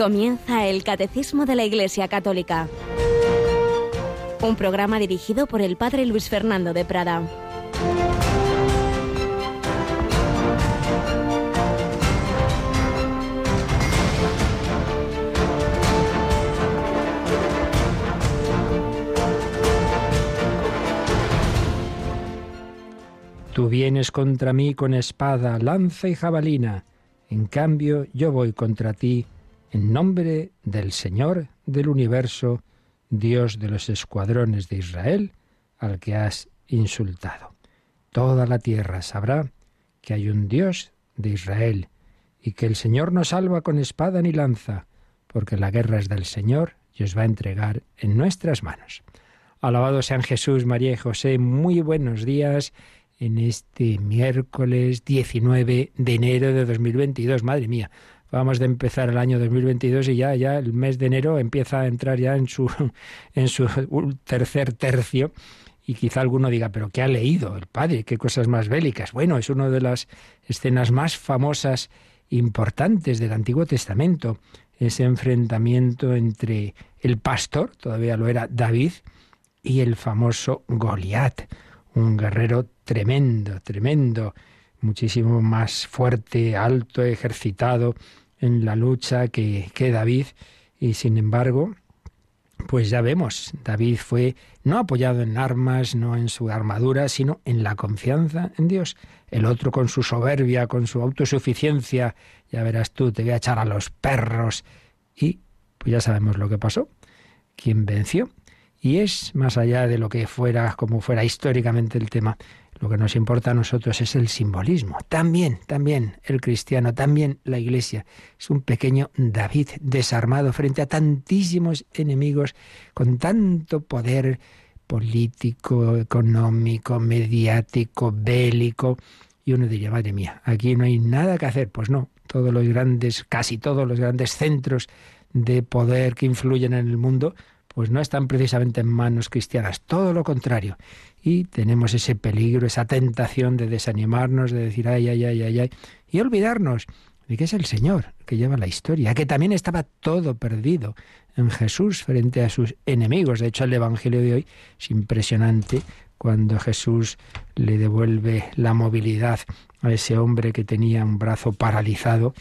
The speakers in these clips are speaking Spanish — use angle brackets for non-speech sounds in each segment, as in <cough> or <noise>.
Comienza el Catecismo de la Iglesia Católica, un programa dirigido por el Padre Luis Fernando de Prada. Tú vienes contra mí con espada, lanza y jabalina. En cambio, yo voy contra ti en nombre del Señor del universo, Dios de los escuadrones de Israel, al que has insultado. Toda la tierra sabrá que hay un Dios de Israel y que el Señor no salva con espada ni lanza, porque la guerra es del Señor y os va a entregar en nuestras manos. Alabado sean Jesús, María y José, muy buenos días en este miércoles 19 de enero de 2022. Madre mía, vamos de empezar el año 2022 y ya, ya el mes de enero empieza a entrar ya en su, <laughs> en su tercer tercio. Y quizá alguno diga, pero ¿qué ha leído el padre? ¿Qué cosas más bélicas? Bueno, es una de las escenas más famosas, importantes del Antiguo Testamento, ese enfrentamiento entre el pastor, todavía lo era David, y el famoso Goliat un guerrero tremendo, tremendo, muchísimo más fuerte, alto, ejercitado en la lucha que, que David. Y sin embargo, pues ya vemos, David fue no apoyado en armas, no en su armadura, sino en la confianza en Dios. El otro con su soberbia, con su autosuficiencia, ya verás tú, te voy a echar a los perros. Y pues ya sabemos lo que pasó. ¿Quién venció? Y es más allá de lo que fuera, como fuera históricamente el tema, lo que nos importa a nosotros es el simbolismo. También, también el cristiano, también la iglesia. Es un pequeño David desarmado frente a tantísimos enemigos con tanto poder político, económico, mediático, bélico. Y uno diría, madre mía, aquí no hay nada que hacer. Pues no, todos los grandes, casi todos los grandes centros de poder que influyen en el mundo pues no están precisamente en manos cristianas, todo lo contrario. Y tenemos ese peligro, esa tentación de desanimarnos, de decir, ay, ay, ay, ay, ay, y olvidarnos de que es el Señor que lleva la historia, que también estaba todo perdido en Jesús frente a sus enemigos. De hecho, el Evangelio de hoy es impresionante cuando Jesús le devuelve la movilidad a ese hombre que tenía un brazo paralizado,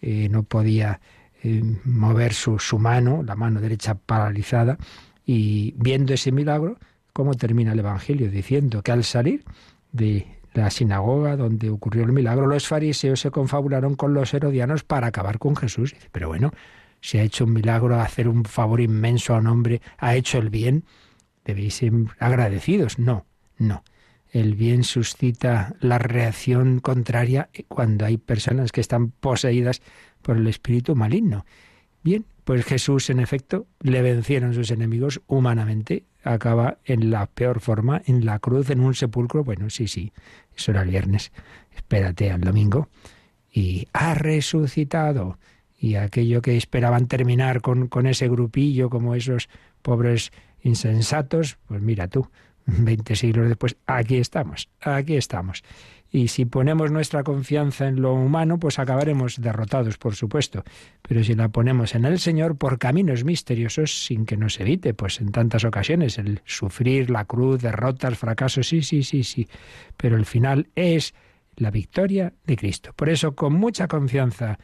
eh, no podía eh, mover su, su mano, la mano derecha paralizada, y viendo ese milagro, ¿cómo termina el Evangelio? Diciendo que al salir de la sinagoga donde ocurrió el milagro, los fariseos se confabularon con los herodianos para acabar con Jesús. Pero bueno, se ha hecho un milagro, hacer un favor inmenso a un hombre, ha hecho el bien, debéis ser agradecidos. No, no. El bien suscita la reacción contraria cuando hay personas que están poseídas por el espíritu maligno. Bien, pues Jesús, en efecto, le vencieron sus enemigos humanamente. Acaba en la peor forma, en la cruz, en un sepulcro. Bueno, sí, sí, eso era el viernes. Espérate al domingo. Y ha resucitado. Y aquello que esperaban terminar con, con ese grupillo, como esos pobres insensatos, pues mira tú, veinte siglos después, aquí estamos, aquí estamos. Y si ponemos nuestra confianza en lo humano, pues acabaremos derrotados, por supuesto. Pero si la ponemos en el Señor por caminos misteriosos, sin que nos evite, pues en tantas ocasiones, el sufrir, la cruz, derrotas, fracasos, sí, sí, sí, sí. Pero el final es la victoria de Cristo. Por eso, con mucha confianza,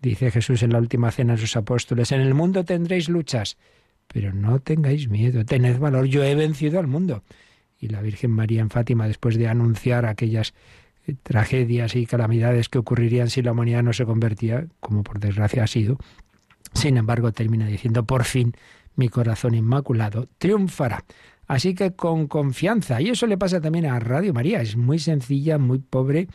dice Jesús en la última cena de sus apóstoles, en el mundo tendréis luchas, pero no tengáis miedo, tened valor, yo he vencido al mundo. Y la Virgen María en Fátima, después de anunciar aquellas tragedias y calamidades que ocurrirían si la humanidad no se convertía, como por desgracia ha sido. Sin embargo, termina diciendo, por fin mi corazón inmaculado triunfará. Así que con confianza, y eso le pasa también a Radio María, es muy sencilla, muy pobre,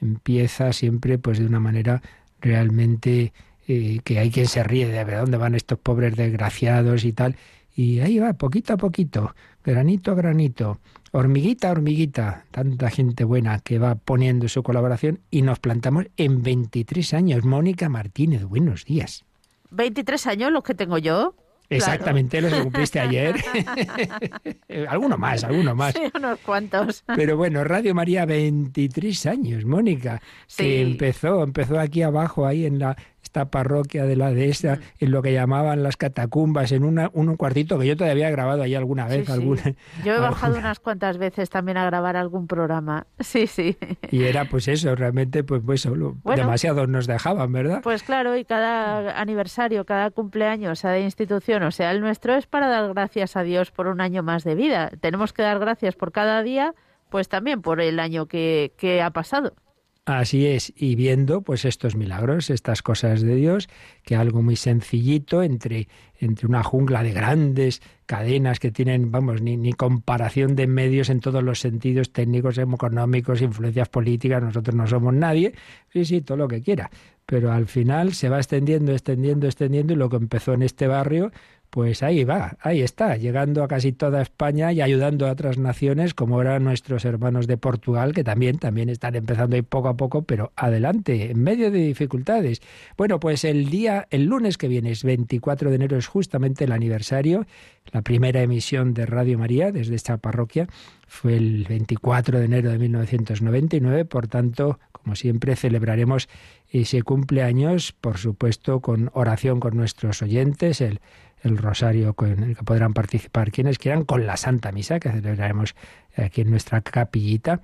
empieza siempre pues de una manera realmente eh, que hay quien se ríe de ver dónde van estos pobres desgraciados y tal, y ahí va, poquito a poquito, granito a granito, hormiguita a hormiguita, tanta gente buena que va poniendo su colaboración y nos plantamos en 23 años. Mónica Martínez, buenos días. 23 años los que tengo yo. Exactamente, los que cumpliste ayer. <laughs> alguno más, alguno más. Sí, unos cuantos. Pero bueno, Radio María, 23 años, Mónica, que empezó, empezó aquí abajo, ahí en la esta parroquia de la dehesa, en lo que llamaban las catacumbas, en una, un cuartito que yo todavía he grabado ahí alguna vez. Alguna, yo he <laughs> bajado unas cuantas veces también a grabar algún programa. <laughs> Sí, sí. Y era pues eso, realmente pues, pues solo demasiados nos dejaban, ¿verdad? Pues claro, y cada aniversario, cada cumpleaños, sea de institución o sea el nuestro, es para dar gracias a Dios por un año más de vida. Tenemos que dar gracias por cada día, pues también por el año que, que ha pasado. Así es, y viendo pues estos milagros, estas cosas de Dios, que algo muy sencillito entre, entre una jungla de grandes cadenas que tienen, vamos, ni, ni comparación de medios en todos los sentidos técnicos, económicos, influencias políticas, nosotros no somos nadie, sí, sí, todo lo que quiera. Pero al final se va extendiendo, extendiendo, extendiendo, y lo que empezó en este barrio, pues ahí va, ahí está, llegando a casi toda España y ayudando a otras naciones como eran nuestros hermanos de Portugal, que también, también están empezando ahí poco a poco, pero adelante, en medio de dificultades. Bueno, pues el día, el lunes que viene, es 24 de enero, es justamente el aniversario, la primera emisión de Radio María desde esta parroquia fue el 24 de enero de 1999, por tanto, como siempre, celebraremos ese cumpleaños, por supuesto, con oración con nuestros oyentes, el el rosario con el que podrán participar quienes quieran, con la Santa Misa que celebraremos aquí en nuestra capillita,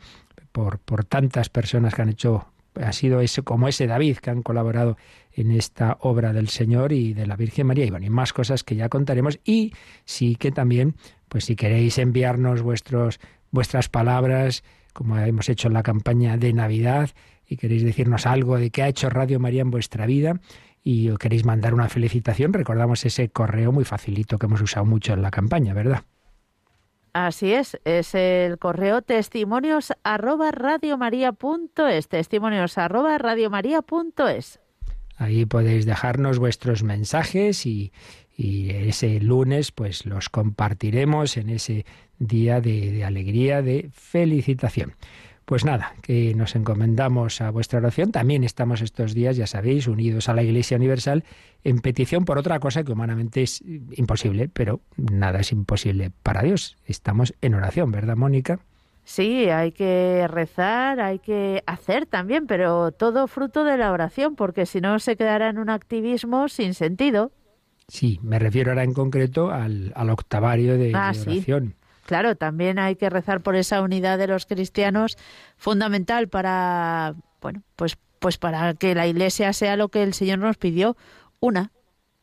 por, por tantas personas que han hecho, ha sido ese, como ese David, que han colaborado en esta obra del Señor y de la Virgen María, y bueno, y más cosas que ya contaremos, y sí que también, pues si queréis enviarnos vuestros, vuestras palabras, como hemos hecho en la campaña de Navidad, y queréis decirnos algo de qué ha hecho Radio María en vuestra vida, y os queréis mandar una felicitación, recordamos ese correo muy facilito que hemos usado mucho en la campaña, ¿verdad? Así es, es el correo testimonios arroba radiomaria.es, testimonios arroba radiomaria.es. Ahí podéis dejarnos vuestros mensajes y, y, ese lunes pues los compartiremos en ese día de, de alegría, de felicitación. Pues nada, que nos encomendamos a vuestra oración. También estamos estos días, ya sabéis, unidos a la Iglesia Universal en petición por otra cosa que humanamente es imposible, pero nada es imposible para Dios. Estamos en oración, ¿verdad, Mónica? Sí, hay que rezar, hay que hacer también, pero todo fruto de la oración, porque si no se quedará en un activismo sin sentido. Sí, me refiero ahora en concreto al, octavario de, ah, oración. Claro, también hay que rezar por esa unidad de los cristianos, fundamental para, bueno, pues, pues para que la Iglesia sea lo que el Señor nos pidió, una.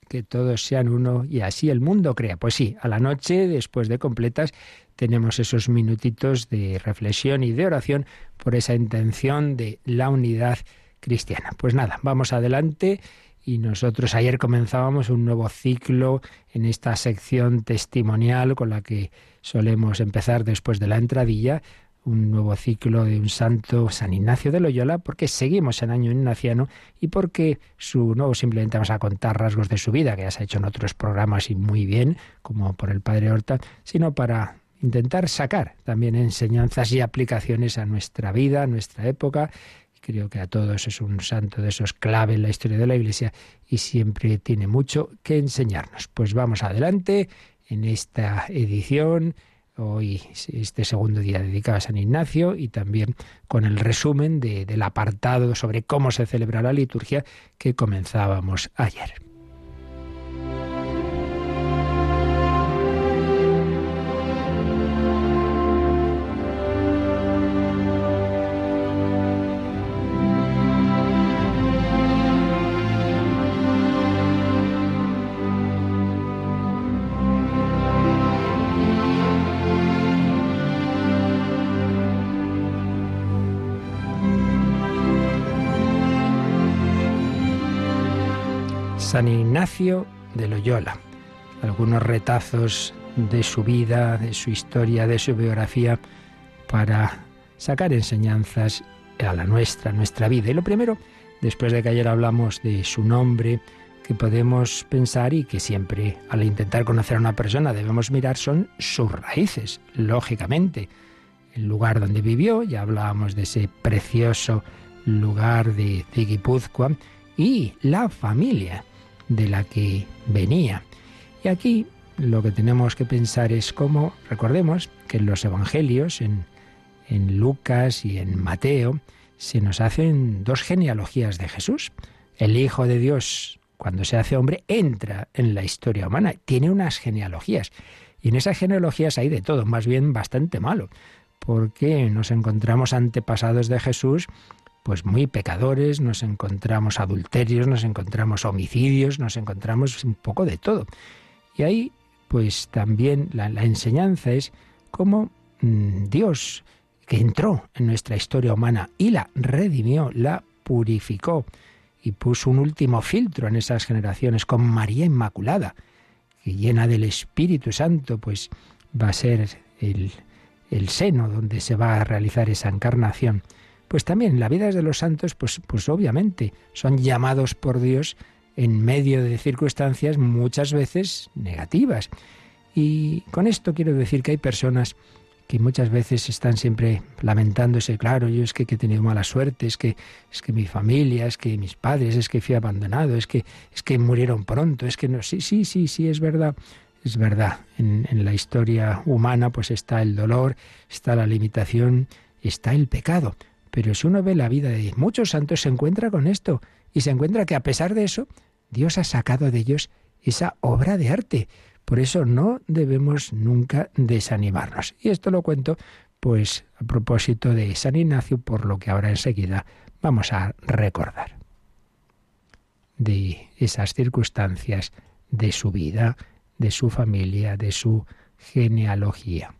Que todos sean uno y así el mundo crea. Pues sí, a la noche, después de completas, tenemos esos minutitos de reflexión y de oración por esa intención de la unidad cristiana. Pues nada, vamos adelante y nosotros ayer comenzábamos un nuevo ciclo en esta sección testimonial con la que solemos empezar después de la entradilla, un nuevo ciclo de un santo, San Ignacio de Loyola, porque seguimos en año ignaciano y porque su no simplemente vamos a contar rasgos de su vida, que ya se ha hecho en otros programas y muy bien, como por el Padre Horta, sino para intentar sacar también enseñanzas y aplicaciones a nuestra vida, a nuestra época Creo que a todos es un santo de esos clave en la historia de la Iglesia y siempre tiene mucho que enseñarnos. Pues vamos adelante en esta edición, hoy este segundo día dedicado a San Ignacio y también con el resumen del apartado sobre cómo se celebra la liturgia que comenzábamos ayer. San Ignacio de Loyola. Algunos retazos de su vida, de su historia, de su biografía, para sacar enseñanzas a la nuestra, nuestra vida. Y lo primero, después de que ayer hablamos de su nombre, que podemos pensar y que siempre al intentar conocer a una persona debemos mirar son sus raíces, lógicamente. El lugar donde vivió, ya hablábamos de ese precioso lugar de, de y la familia de la que venía. Y aquí lo que tenemos que pensar es cómo, recordemos que en los Evangelios, en, en Lucas y en Mateo, se nos hacen dos genealogías de Jesús. El Hijo de Dios, cuando se hace hombre, entra en la historia humana, tiene unas genealogías. Y en esas genealogías hay de todo, más bien bastante malo, porque nos encontramos antepasados de Jesús pues muy pecadores, nos encontramos adulterios, nos encontramos homicidios, nos encontramos un poco de todo. Y ahí, pues también la, enseñanza es cómo mm, Dios, que entró en nuestra historia humana y la redimió, la purificó y puso un último filtro en esas generaciones con María Inmaculada, que llena del Espíritu Santo, pues va a ser el, el seno donde se va a realizar esa encarnación pues también la vida de los santos, pues, pues obviamente son llamados por Dios en medio de circunstancias muchas veces negativas. Y con esto quiero decir que hay personas que muchas veces están siempre lamentándose, claro, yo es que, he tenido mala suerte, es que, es que mi familia, es que mis padres, es que fui abandonado, es que, es que murieron pronto, es que no, sí, sí, sí, sí, es verdad, es verdad. En, en la historia humana pues está el dolor, está la limitación, está el pecado. Pero si uno ve la vida de muchos santos, se encuentra con esto y se encuentra que a pesar de eso, Dios ha sacado de ellos esa obra de arte. Por eso no debemos nunca desanimarnos. Y esto lo cuento pues a propósito de San Ignacio, por lo que ahora enseguida vamos a recordar. De esas circunstancias de su vida, de su familia, de su genealogía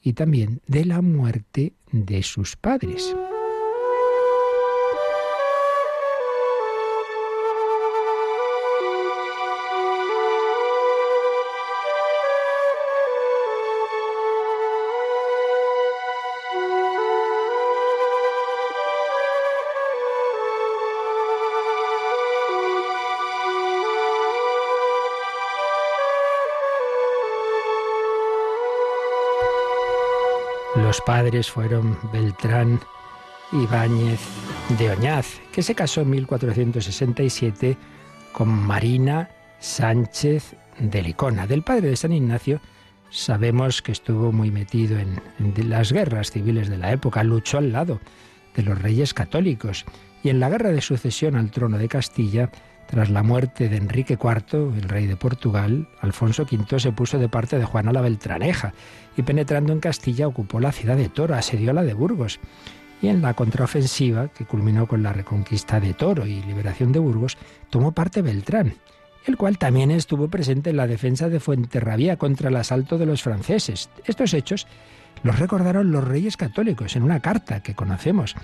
y también de la muerte de sus padres. Padres fueron Beltrán Ibáñez de Oñaz, que se casó en 1467 con Marina Sánchez de Licona. Del padre de San Ignacio sabemos que estuvo muy metido en, en, las guerras civiles de la época, luchó al lado de los reyes católicos y en la guerra de sucesión al trono de Castilla tras la muerte de Enrique IV, el rey de Portugal, Alfonso V se puso de parte de Juana la Beltraneja y penetrando en Castilla ocupó la ciudad de Toro, asedió la de Burgos. Y en la contraofensiva, que culminó con la reconquista de Toro y liberación de Burgos, tomó parte Beltrán, el cual también estuvo presente en la defensa de Fuenterrabía contra el asalto de los franceses. Estos hechos los recordaron los reyes católicos en una carta que conocemos,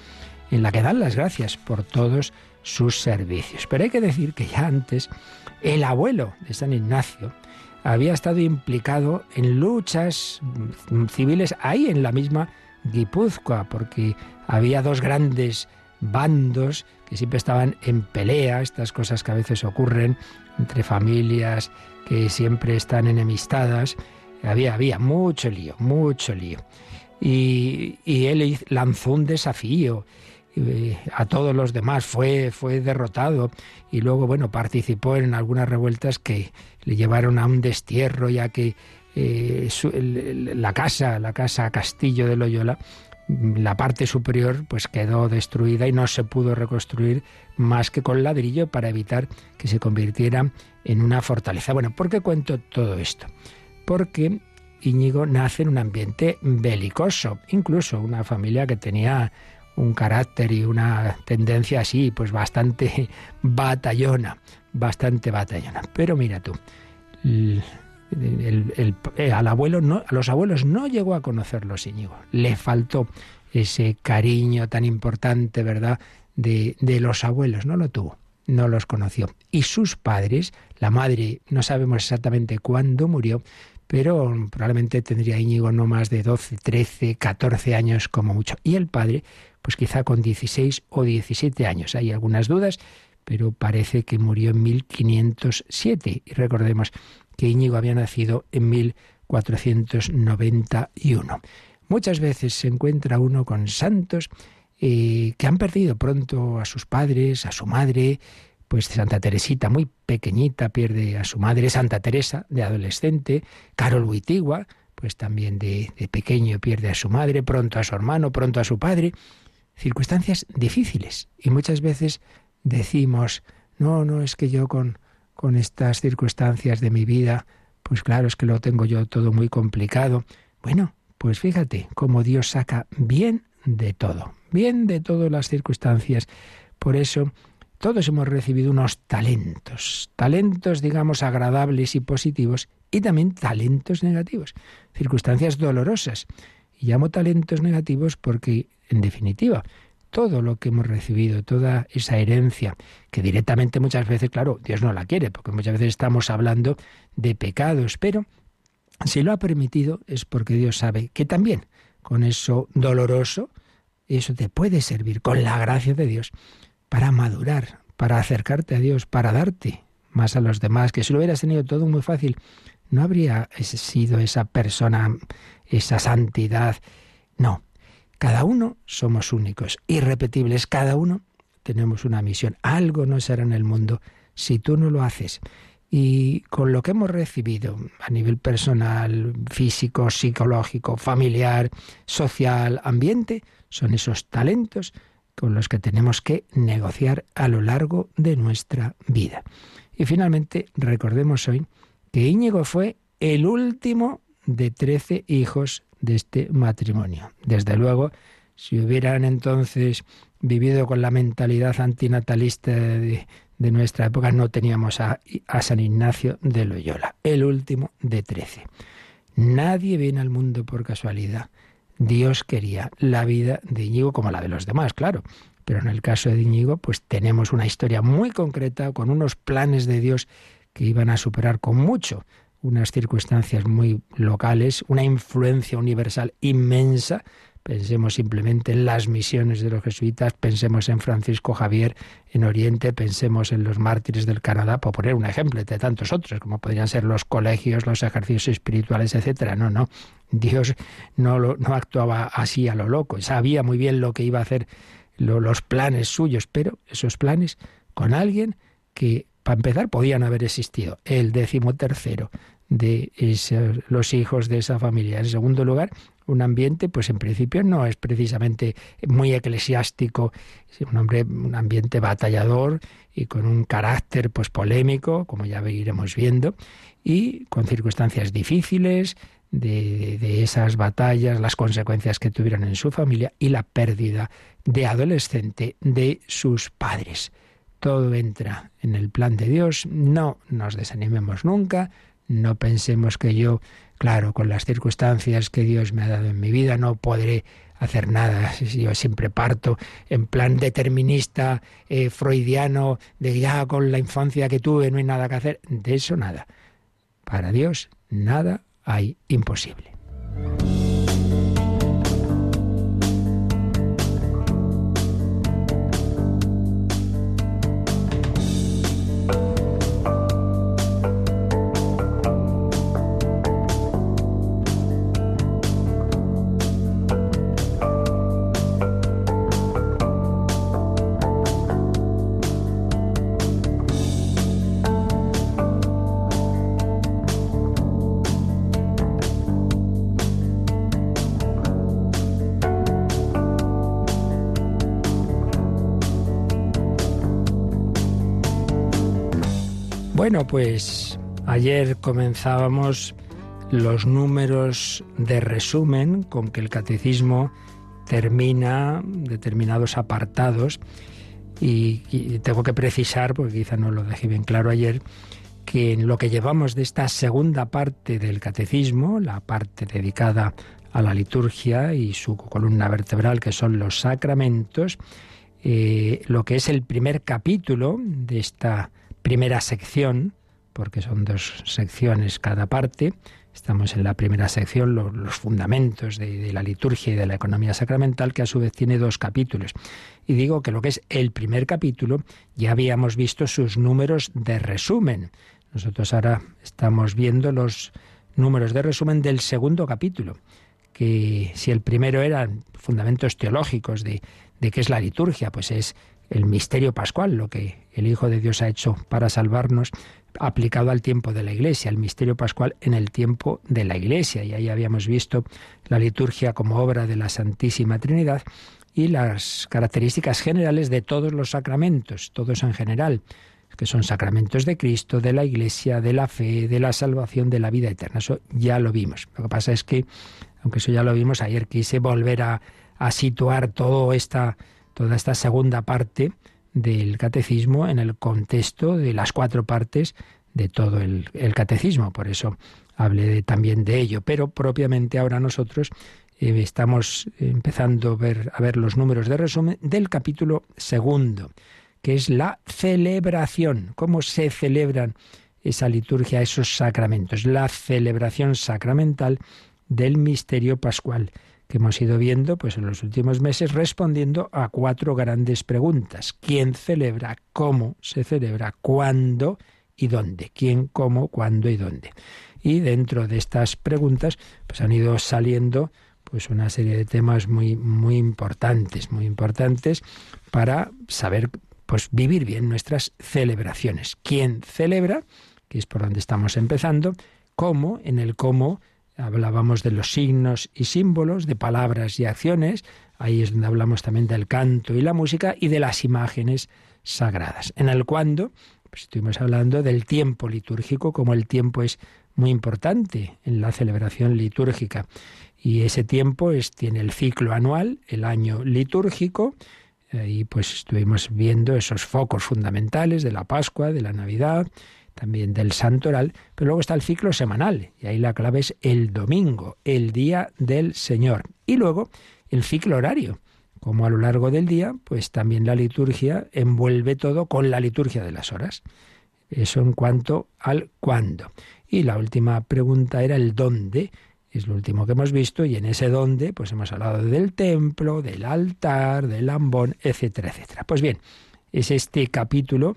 en la que dan las gracias por todos sus servicios. Pero hay que decir que ya antes el abuelo de San Ignacio había estado implicado en luchas civiles ahí en la misma Guipúzcoa, porque había dos grandes bandos que siempre estaban en pelea, estas cosas que a veces ocurren entre familias que siempre están enemistadas. Había, había mucho lío, mucho lío. Y, y él lanzó un desafío a todos los demás, fue, fue derrotado y luego, bueno, participó en algunas revueltas que le llevaron a un destierro, ya que eh, la casa, la casa Castillo de Loyola, la parte superior pues quedó destruida y no se pudo reconstruir más que con ladrillo para evitar que se convirtiera en una fortaleza. Bueno, ¿por qué cuento todo esto? Porque Íñigo nace en un ambiente belicoso, incluso una familia que tenía un carácter y una tendencia así, pues bastante <laughs> batallona, bastante batallona. Pero mira tú, eh, al abuelo no, a los abuelos no llegó a conocerlos Íñigo. Le faltó ese cariño tan importante, ¿verdad?, de, de los abuelos, no lo tuvo, no los conoció. Y sus padres, la madre, no sabemos exactamente cuándo murió, pero probablemente tendría Íñigo no más de 12, 13, 14 años como mucho. Y el padre, pues quizá con 16 o 17 años. Hay algunas dudas, pero parece que murió en 1507. Y recordemos que Íñigo había nacido en 1491. Muchas veces se encuentra uno con santos eh, que han perdido pronto a sus padres, a su madre, pues Santa Teresita, muy pequeñita, pierde a su madre, Santa Teresa, de adolescente, Carol Wittigua, pues también de, pequeño pierde a su madre, pronto a su hermano, pronto a su padre circunstancias difíciles. Y muchas veces decimos, no, no, es que yo con, con estas circunstancias de mi vida, pues claro, es que lo tengo yo todo muy complicado. Bueno, pues fíjate cómo Dios saca bien de todo, bien de todas las circunstancias. Por eso todos hemos recibido unos talentos, talentos digamos agradables y positivos y también talentos negativos, circunstancias dolorosas. Y llamo talentos negativos porque, en definitiva, todo lo que hemos recibido, toda esa herencia, que directamente muchas veces, claro, Dios no la quiere, porque muchas veces estamos hablando de pecados, pero si lo ha permitido es porque Dios sabe que también con eso doloroso, eso te puede servir con la gracia de Dios para madurar, para acercarte a Dios, para darte más a los demás, que si lo hubieras tenido todo muy fácil, no habría sido esa persona, esa santidad. No, cada uno somos únicos, irrepetibles, cada uno tenemos una misión. Algo no será en el mundo si tú no lo haces. Y con lo que hemos recibido a nivel personal, físico, psicológico, familiar, social, ambiente, son esos talentos con los que tenemos que negociar a lo largo de nuestra vida. Y finalmente, recordemos hoy que Íñigo fue el último de trece hijos de este matrimonio. Desde luego, si hubieran entonces vivido con la mentalidad antinatalista de, nuestra época, no teníamos a, a, San Ignacio de Loyola, el último de trece. Nadie viene al mundo por casualidad. Dios quería la vida de Íñigo como la de los demás, claro. Pero en el caso de Íñigo, pues tenemos una historia muy concreta, con unos planes de Dios que iban a superar con mucho unas circunstancias muy locales, una influencia universal inmensa. Pensemos simplemente en las misiones de los jesuitas, pensemos en Francisco Javier en Oriente, pensemos en los mártires del Canadá, por poner un ejemplo de tantos otros, como podrían ser los colegios, los ejercicios espirituales, etcétera. No, no. Dios no, lo, no actuaba así a lo loco, sabía muy bien lo que iba a hacer, los planes suyos, pero esos planes con alguien que, para empezar, podían haber existido. El décimo tercero de los hijos de esa familia. En segundo lugar, un ambiente, pues en principio no es precisamente muy eclesiástico, un hombre, un ambiente batallador y con un carácter pues polémico, como ya iremos viendo, y con circunstancias difíciles de, de esas batallas, las consecuencias que tuvieron en su familia y la pérdida de adolescente de sus padres. Todo entra en el plan de Dios, no nos desanimemos nunca, no pensemos que yo, claro, con las circunstancias que Dios me ha dado en mi vida, no podré hacer nada. <laughs> Yo siempre parto en plan determinista, eh, freudiano, de ya con la infancia que tuve no hay nada que hacer. De eso nada. Para Dios nada hay imposible. Bueno, pues ayer comenzábamos los números de resumen con que el catecismo termina determinados apartados y, tengo que precisar, porque quizá no lo dejé bien claro ayer, que en lo que llevamos de esta segunda parte del catecismo, la parte dedicada a la liturgia y su columna vertebral, que son los sacramentos, eh, lo que es el primer capítulo de esta primera sección, porque son dos secciones cada parte. Estamos en la primera sección, los, fundamentos de, la liturgia y de la economía sacramental, que a su vez tiene dos capítulos. Y digo que lo que es el primer capítulo, ya habíamos visto sus números de resumen. Nosotros ahora estamos viendo los números de resumen del segundo capítulo, que si el primero eran fundamentos teológicos de, de qué es la liturgia, pues es el misterio pascual, lo que el Hijo de Dios ha hecho para salvarnos, aplicado al tiempo de la Iglesia, el misterio pascual en el tiempo de la Iglesia. Y ahí habíamos visto la liturgia como obra de la Santísima Trinidad y las características generales de todos los sacramentos, todos en general. que son sacramentos de Cristo, de la Iglesia, de la fe, de la salvación, de la vida eterna. Eso ya lo vimos. Lo que pasa es que, aunque eso ya lo vimos ayer, quise volver a, situar esta, toda esta segunda parte del catecismo en el contexto de las cuatro partes de todo el, catecismo. Por eso hablé también de ello. Pero propiamente ahora nosotros eh, estamos empezando a ver, a ver los números de resumen del capítulo segundo que es la celebración, cómo se celebran esa liturgia, esos sacramentos, la celebración sacramental del misterio pascual que hemos ido viendo pues en los últimos meses respondiendo a cuatro grandes preguntas. ¿Quién celebra? ¿Cómo se celebra? ¿Cuándo y dónde? ¿Quién, cómo, cuándo y dónde? Y dentro de estas preguntas pues han ido saliendo pues una serie de temas muy muy importantes, muy importantes para saber pues vivir bien nuestras celebraciones. ¿Quién celebra? Que es por donde estamos empezando. ¿Cómo? En el cómo hablábamos de los signos y símbolos, de palabras y acciones. Ahí es donde hablamos también del canto y la música y de las imágenes sagradas. En el cuándo, pues estuvimos hablando del tiempo litúrgico, como el tiempo es muy importante en la celebración litúrgica. Y ese tiempo es, tiene el ciclo anual, el año litúrgico, y pues estuvimos viendo esos focos fundamentales de la Pascua, de la Navidad, también del Santoral, pero luego está el ciclo semanal, y ahí la clave es el domingo, el día del Señor. Y luego el ciclo horario, como a lo largo del día, pues también la liturgia envuelve todo con la liturgia de las horas. Eso en cuanto al cuándo. Y la última pregunta era el dónde es lo último que hemos visto, y en ese donde, pues hemos hablado del templo, del altar, del ambón, etcétera, etcétera. Pues bien, es este capítulo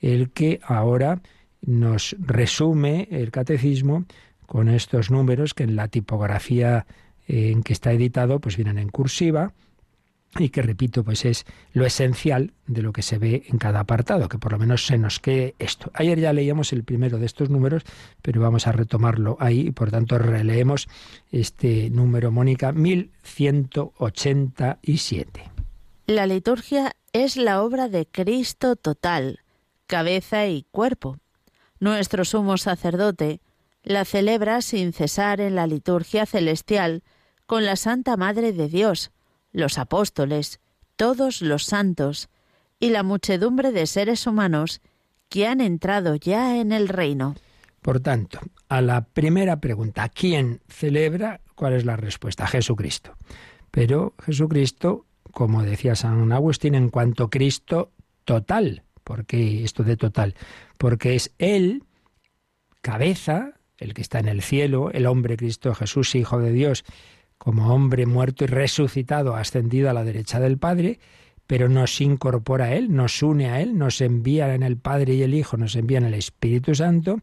el que ahora nos resume el catecismo con estos números que en la tipografía en que está editado, pues vienen en cursiva, y que repito, pues es lo esencial de lo que se ve en cada apartado, que por lo menos se nos quede esto. Ayer ya leíamos el primero de estos números, pero vamos a retomarlo ahí y por tanto releemos este número, Mónica, 1187. La liturgia es la obra de Cristo total, cabeza y cuerpo. Nuestro sumo sacerdote la celebra sin cesar en la liturgia celestial con la Santa Madre de Dios, los apóstoles, todos los santos y la muchedumbre de seres humanos que han entrado ya en el reino. Por tanto, a la primera pregunta, ¿quién celebra? ¿Cuál es la respuesta? Jesucristo. Pero Jesucristo, como decía San Agustín, en cuanto Cristo total. ¿Por qué esto de total? Porque es Él, cabeza, el que está en el cielo, el hombre Cristo Jesús, Hijo de Dios, como hombre muerto y resucitado, ascendido a la derecha del Padre, pero nos incorpora a Él, nos une a Él, nos envía en el Padre y el Hijo, nos envían el Espíritu Santo,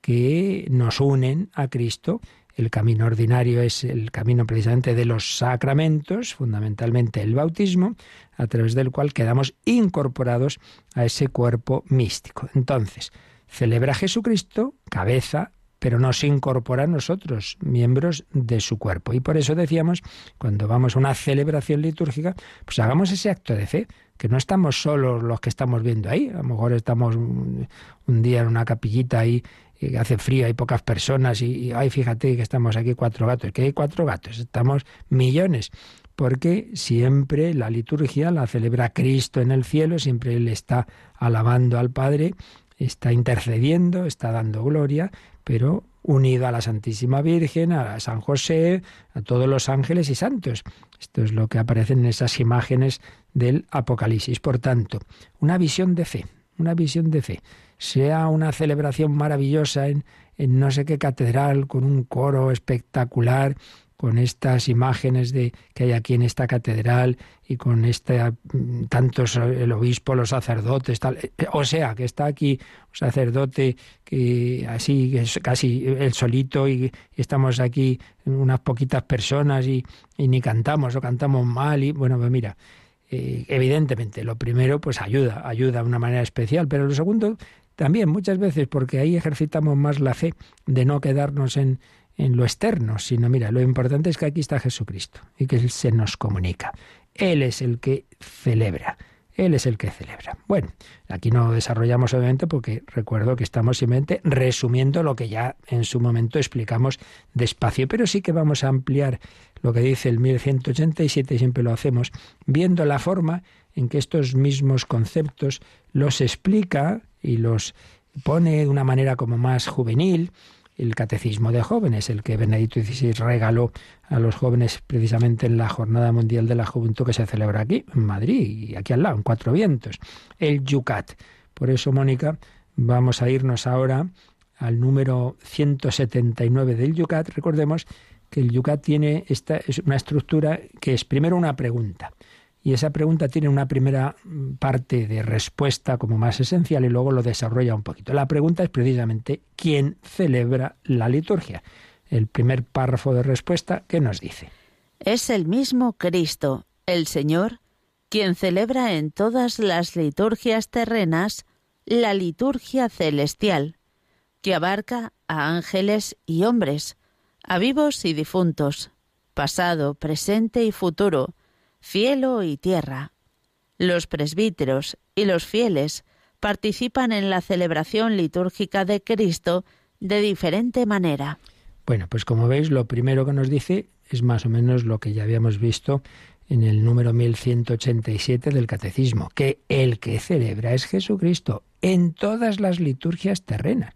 que nos unen a Cristo. El camino ordinario es el camino precisamente de los sacramentos, fundamentalmente el bautismo, a través del cual quedamos incorporados a ese cuerpo místico. Entonces, celebra Jesucristo, cabeza, pero nos incorpora a nosotros, miembros de su cuerpo. Y por eso decíamos, cuando vamos a una celebración litúrgica, pues hagamos ese acto de fe, que no estamos solos los que estamos viendo ahí, a lo mejor estamos un, día en una capillita ahí y hace frío, hay pocas personas y, ay, fíjate que estamos aquí cuatro gatos, que hay cuatro gatos, estamos millones, porque siempre la liturgia la celebra Cristo en el cielo, siempre Él está alabando al Padre, está intercediendo, está dando gloria, pero unido a la Santísima Virgen, a San José, a todos los ángeles y santos. Esto es lo que aparece en esas imágenes del Apocalipsis. Por tanto, una visión de fe, una visión de fe. Sea una celebración maravillosa en, en no sé qué catedral, con un coro espectacular, con estas imágenes de que hay aquí en esta catedral y con este tantos el obispo, los sacerdotes, tal, eh, o sea, que está aquí un sacerdote que así es casi el solito y, estamos aquí unas poquitas personas y, ni cantamos o cantamos mal y bueno, pues mira, eh, evidentemente lo primero pues ayuda, ayuda de una manera especial, pero lo segundo también muchas veces porque ahí ejercitamos más la fe de no quedarnos en en lo externo, sino mira, lo importante es que aquí está Jesucristo y que Él se nos comunica. Él es el que celebra. Él es el que celebra. Bueno, aquí no desarrollamos obviamente porque recuerdo que estamos simplemente resumiendo lo que ya en su momento explicamos despacio, pero sí que vamos a ampliar lo que dice el 1187, siempre lo hacemos, viendo la forma en que estos mismos conceptos los explica y los pone de una manera como más juvenil, el catecismo de jóvenes, el que Benedicto XVI regaló a los jóvenes precisamente en la Jornada Mundial de la Juventud que se celebra aquí, en Madrid, y aquí al lado, en Cuatro Vientos, el Yucat. Por eso, Mónica, vamos a irnos ahora al número 179 del Yucat. Recordemos que el Yucat tiene esta, es una estructura que es primero una pregunta. Y esa pregunta tiene una primera mm, parte de respuesta como más esencial y luego lo desarrolla un poquito. La pregunta es precisamente ¿quién celebra la liturgia? El primer párrafo de respuesta, ¿qué nos dice? Es el mismo Cristo, el Señor, quien celebra en todas las liturgias terrenas la liturgia celestial, que abarca a ángeles y hombres, a vivos y difuntos, pasado, presente y futuro, cielo y tierra. Los presbíteros y los fieles participan en la celebración litúrgica de Cristo de diferente manera. Bueno, pues como veis, lo primero que nos dice es más o menos lo que ya habíamos visto en el número 1187 del Catecismo, que el que celebra es Jesucristo en todas las liturgias terrenas.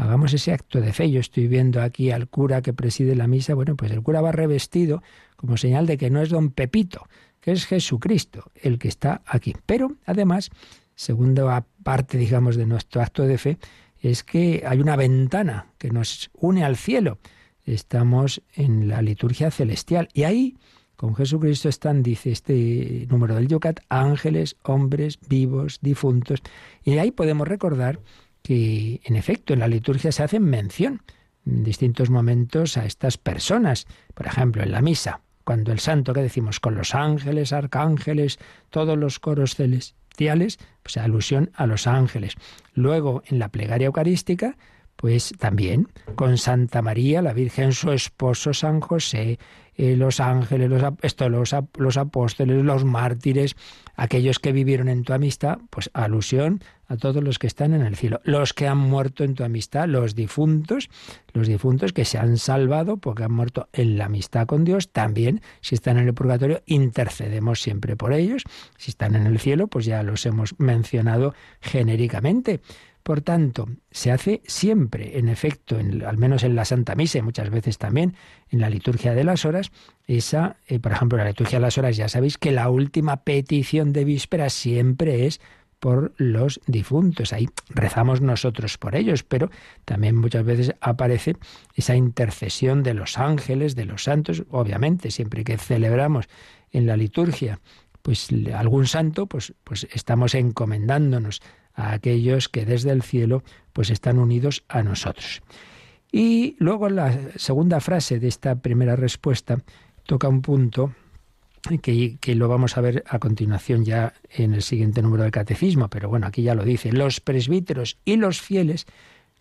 Hagamos ese acto de fe. Yo estoy viendo aquí al cura que preside la misa. Bueno, pues el cura va revestido como señal de que no es don Pepito, que es Jesucristo el que está aquí. Pero además, segunda parte, digamos, de nuestro acto de fe, es que hay una ventana que nos une al cielo. Estamos en la liturgia celestial y ahí con Jesucristo están, dice este número del Yucat, ángeles, hombres, vivos, difuntos. Y ahí podemos recordar que, en efecto, en la liturgia se hace mención en distintos momentos a estas personas. Por ejemplo, en la misa, cuando el santo que decimos con los ángeles, arcángeles, todos los coros celestiales, pues alusión a los ángeles. Luego en la plegaria eucarística, pues también con Santa María, la Virgen, su esposo San José, eh, los ángeles, los, esto, los, los, apóstoles, los mártires, aquellos que vivieron en tu amistad, pues alusión a todos los que están en el cielo, los que han muerto en tu amistad, los difuntos, los difuntos que se han salvado porque han muerto en la amistad con Dios, también si están en el purgatorio, intercedemos siempre por ellos, si están en el cielo, pues ya los hemos mencionado genéricamente. Por tanto, se hace siempre, en efecto, al menos en la Santa Misa y muchas veces también en la liturgia de las horas, esa, eh, por ejemplo, en la liturgia de las horas ya sabéis que la última petición de víspera siempre es por los difuntos. Ahí rezamos nosotros por ellos, pero también muchas veces aparece esa intercesión de los ángeles, de los santos, obviamente, siempre que celebramos en la liturgia pues algún santo, pues, pues estamos encomendándonos a aquellos que desde el cielo pues están unidos a nosotros. Y luego la segunda frase de esta primera respuesta toca un punto que, que, lo vamos a ver a continuación ya en el siguiente número del catecismo, pero bueno, aquí ya lo dice, los presbíteros y los fieles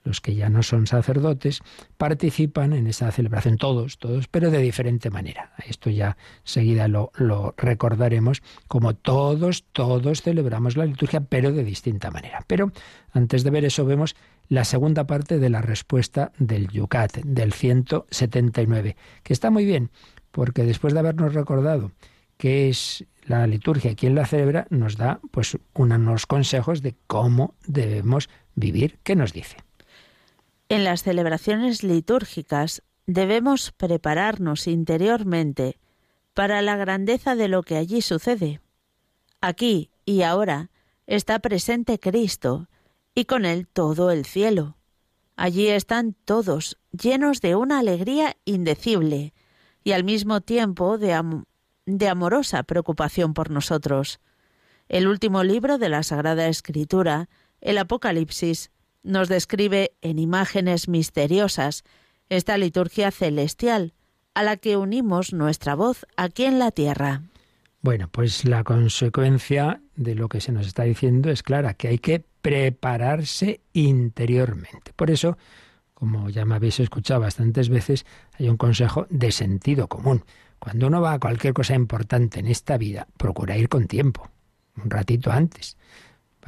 los que ya no son sacerdotes, participan en esa celebración, todos, todos, pero de diferente manera. Esto ya seguida lo, recordaremos, como todos, todos celebramos la liturgia, pero de distinta manera. Pero antes de ver eso vemos la segunda parte de la respuesta del Yucat, del 179, que está muy bien, porque después de habernos recordado qué es la liturgia y quién la celebra, nos da pues unos consejos de cómo debemos vivir. ¿Qué nos dice? En las celebraciones litúrgicas debemos prepararnos interiormente para la grandeza de lo que allí sucede. Aquí y ahora está presente Cristo y con él todo el cielo. Allí están todos llenos de una alegría indecible y al mismo tiempo de, amorosa preocupación por nosotros. El último libro de la Sagrada Escritura, el Apocalipsis, nos describe en imágenes misteriosas esta liturgia celestial a la que unimos nuestra voz aquí en la tierra. Bueno, pues la consecuencia de lo que se nos está diciendo es clara, que hay que prepararse interiormente. Por eso, como ya me habéis escuchado bastantes veces, hay un consejo de sentido común. Cuando uno va a cualquier cosa importante en esta vida, procura ir con tiempo un ratito antes.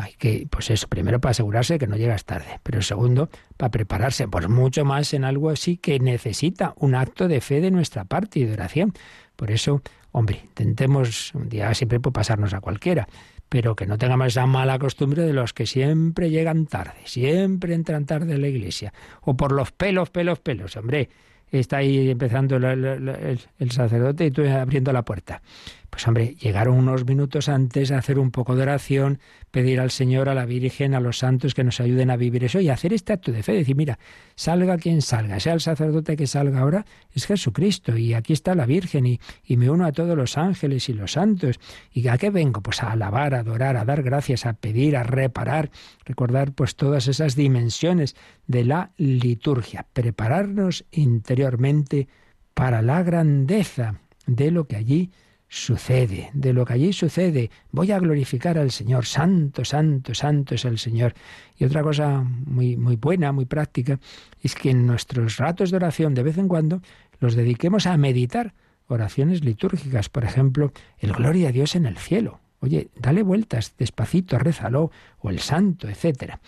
Hay que, pues eso, primero para asegurarse que no llegas tarde, pero segundo, para prepararse, pues mucho más en algo así que necesita un acto de fe de nuestra parte y de oración. Por eso, hombre, intentemos, un día siempre puede pasarnos a cualquiera, pero que no tengamos esa mala costumbre de los que siempre llegan tarde, siempre entran tarde a la iglesia, o por los pelos, pelos, pelos. Hombre, está ahí empezando el, sacerdote y tú abriendo la puerta. Pues hombre, llegaron unos minutos antes a hacer un poco de oración, pedir al Señor, a la Virgen, a los santos que nos ayuden a vivir eso y hacer este acto de fe, decir, mira, salga quien salga, sea el sacerdote que salga ahora, es Jesucristo y aquí está la Virgen y, y me uno a todos los ángeles y los santos. ¿Y a qué vengo? Pues a alabar, a adorar, a dar gracias, a pedir, a reparar, recordar pues todas esas dimensiones de la liturgia, prepararnos interiormente para la grandeza de lo que allí sucede, de lo que allí sucede. Voy a glorificar al Señor. Santo, santo, santo es el Señor. Y otra cosa muy, muy buena, muy práctica, es que en nuestros ratos de oración, de vez en cuando, los dediquemos a meditar oraciones litúrgicas. Por ejemplo, el Gloria a Dios en el cielo. Oye, dale vueltas, despacito, rézalo, o el santo, etcétera.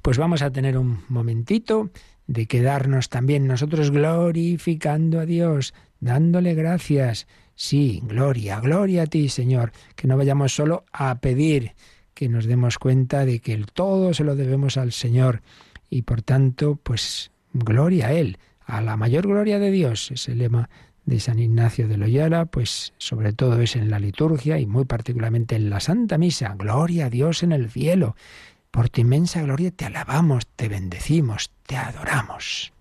Pues vamos a tener un momentito de quedarnos también nosotros glorificando a Dios, dándole gracias, Sí, gloria, gloria a ti, Señor, que no vayamos solo a pedir, que nos demos cuenta de que el todo se lo debemos al Señor y por tanto, pues gloria a Él, a la mayor gloria de Dios, es el lema de San Ignacio de Loyola, pues sobre todo es en la liturgia y muy particularmente en la Santa Misa, gloria a Dios en el cielo. Por tu inmensa gloria te alabamos, te bendecimos, te adoramos.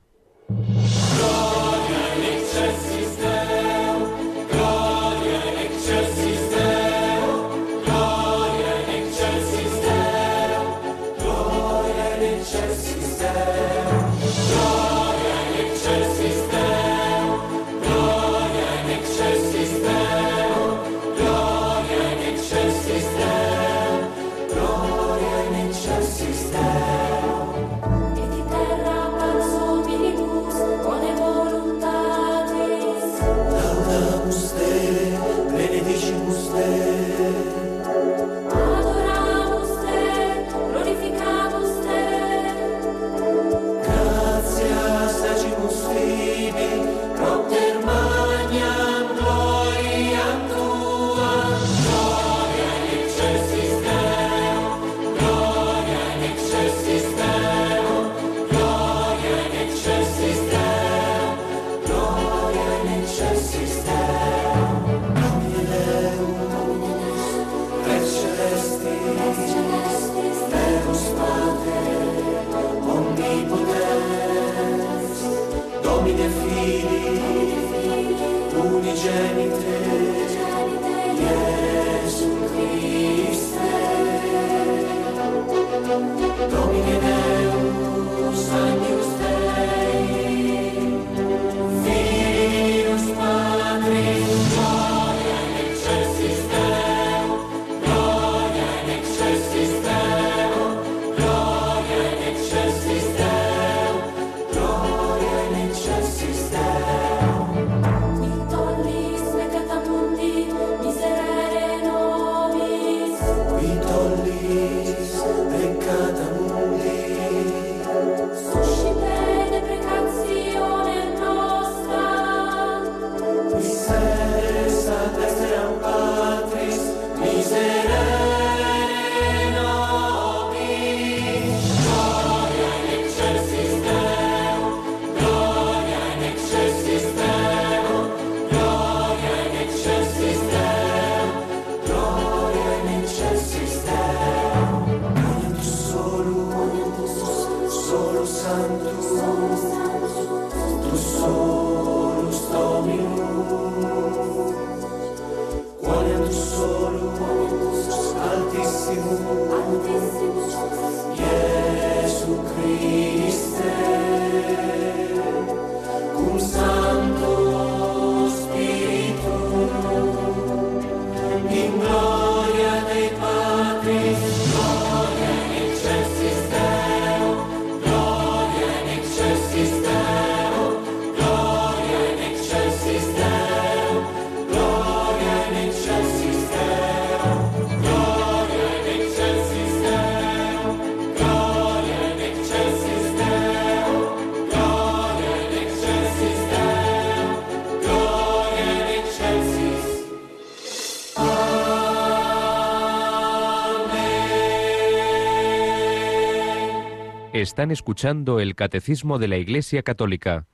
Están escuchando el Catecismo de la Iglesia Católica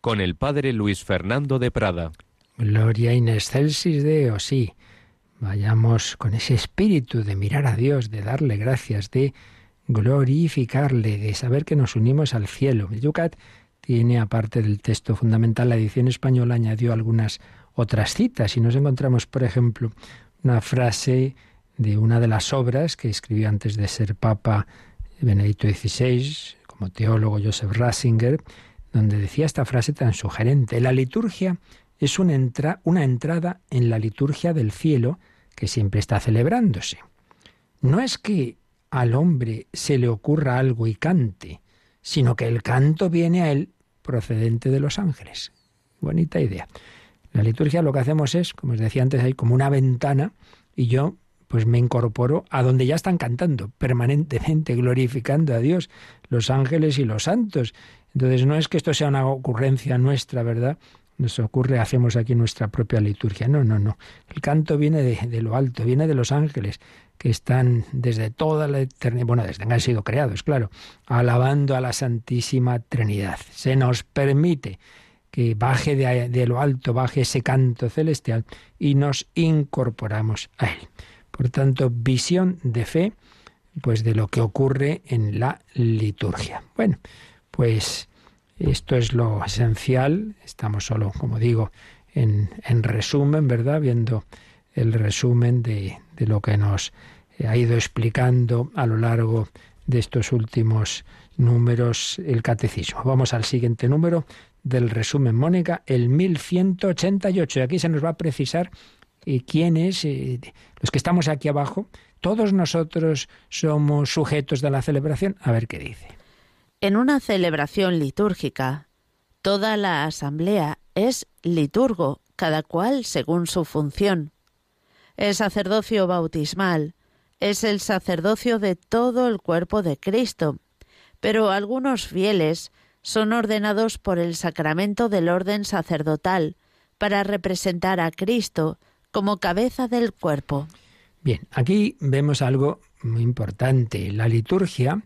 con el Padre Luis Fernando de Prada. Gloria in excelsis Deo, sí. Vayamos con ese espíritu de mirar a Dios, de darle gracias, de glorificarle, de saber que nos unimos al cielo. Yucat tiene, aparte del texto fundamental, la edición española añadió algunas otras citas y nos encontramos, por ejemplo, una frase de una de las obras que escribió antes de ser Papa Benedicto XVI, como teólogo Joseph Ratzinger, donde decía esta frase tan sugerente. La liturgia es una, una entrada en la liturgia del cielo que siempre está celebrándose. No es que al hombre se le ocurra algo y cante, sino que el canto viene a él procedente de los ángeles. Bonita idea. La liturgia lo que hacemos es, como os decía antes, hay como una ventana y yo pues me incorporo a donde ya están cantando permanentemente, glorificando a Dios, los ángeles y los santos. Entonces no es que esto sea una ocurrencia nuestra, ¿verdad? Nos ocurre, hacemos aquí nuestra propia liturgia. No, no, no. El canto viene de, lo alto, viene de los ángeles, que están desde toda la eternidad, bueno, desde que han sido creados, claro, alabando a la Santísima Trinidad. Se nos permite que baje de, de lo alto, baje ese canto celestial y nos incorporamos a él. Por tanto, visión de fe, pues de lo que ocurre en la liturgia. Bueno, pues esto es lo esencial. Estamos solo, como digo, en, resumen, ¿verdad? Viendo el resumen de, de lo que nos ha ido explicando a lo largo de estos últimos números el catecismo. Vamos al siguiente número del resumen, Mónica, el 1188. Y aquí se nos va a precisar eh, quiénes, eh, los que estamos aquí abajo, todos nosotros somos sujetos de la celebración. A ver qué dice. En una celebración litúrgica, toda la asamblea es liturgo, cada cual según su función. El sacerdocio bautismal es el sacerdocio de todo el cuerpo de Cristo, pero algunos fieles son ordenados por el sacramento del orden sacerdotal para representar a Cristo como cabeza del cuerpo. Bien, aquí vemos algo muy importante. La liturgia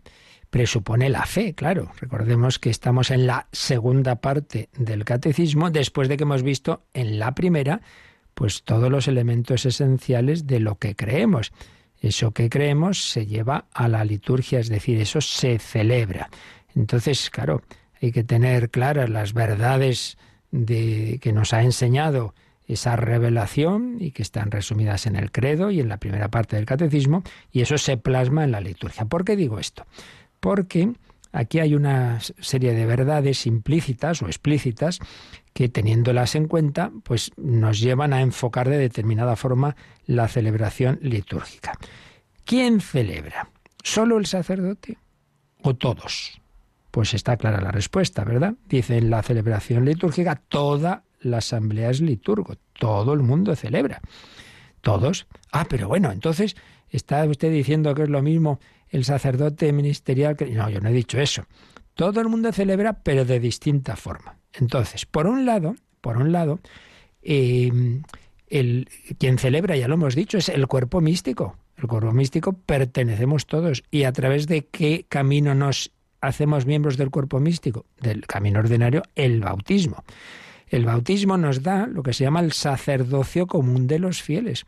presupone la fe, claro. Recordemos que estamos en la segunda parte del catecismo, después de que hemos visto en la primera, pues todos los elementos esenciales de lo que creemos. Eso que creemos se lleva a la liturgia, es decir, eso se celebra. Entonces, claro, hay que tener claras las verdades de, que nos ha enseñado esa revelación y que están resumidas en el credo y en la primera parte del catecismo, y eso se plasma en la liturgia. ¿Por qué digo esto? porque aquí hay una serie de verdades implícitas o explícitas que teniéndolas en cuenta, pues nos llevan a enfocar de determinada forma la celebración litúrgica. ¿Quién celebra? ¿Solo el sacerdote o todos? Pues está clara la respuesta, ¿verdad? Dice en la celebración litúrgica toda la asamblea es liturgo, todo el mundo celebra. Todos. Ah, pero bueno, entonces está usted diciendo que es lo mismo el sacerdote ministerial. No, yo no he dicho eso. Todo el mundo celebra, pero de distinta forma. Entonces, por un lado, por un lado, em, el, quien celebra, ya lo hemos dicho, es el cuerpo místico. El cuerpo místico pertenecemos todos. ¿Y a través de qué camino nos hacemos miembros del cuerpo místico? Del camino ordinario, el bautismo. El bautismo nos da lo que se llama el sacerdocio común de los fieles.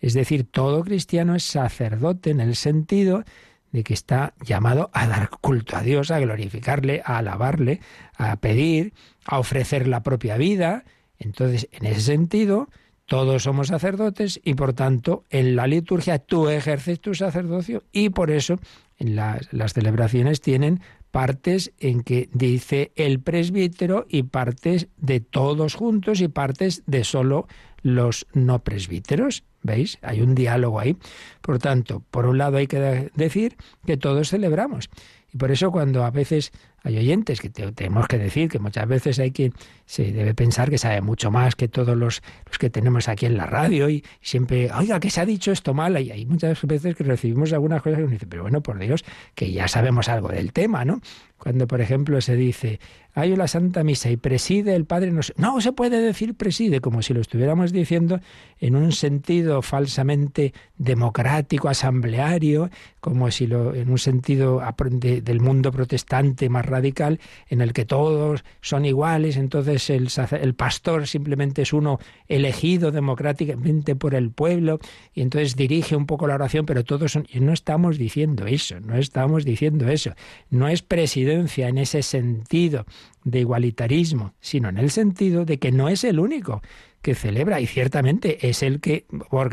Es decir, todo cristiano es sacerdote en el sentido de que está llamado a dar culto a Dios, a glorificarle, a alabarle, a pedir, a ofrecer la propia vida. Entonces, en ese sentido, todos somos sacerdotes y por tanto en la liturgia tú ejerces tu sacerdocio y por eso en las, las celebraciones tienen partes en que dice el presbítero y partes de todos juntos y partes de solo los no presbíteros. ¿Veis? Hay un diálogo ahí. Por tanto, por un lado hay que decir que todos celebramos. Y por eso cuando a veces hay oyentes que tenemos que decir que muchas veces hay quien se debe pensar que sabe mucho más que todos los, los que tenemos aquí en la radio y siempre, oiga, que se ha dicho esto mal. Y hay muchas veces que recibimos algunas cosas que nos dicen, pero bueno, por Dios, que ya sabemos algo del tema, ¿no? Cuando, por ejemplo, se dice, hay una Santa Misa y preside el Padre, no, no se puede decir preside, como si lo estuviéramos diciendo en un sentido falsamente democrático, asambleario, como si lo, en un sentido del mundo protestante más radical, en el que todos son iguales, entonces el, el pastor simplemente es uno elegido democráticamente por el pueblo y entonces dirige un poco la oración, pero todos son... Y no estamos diciendo eso, no estamos diciendo eso. No es presidente en ese sentido de igualitarismo, sino en el sentido de que no es el único que celebra y ciertamente es el que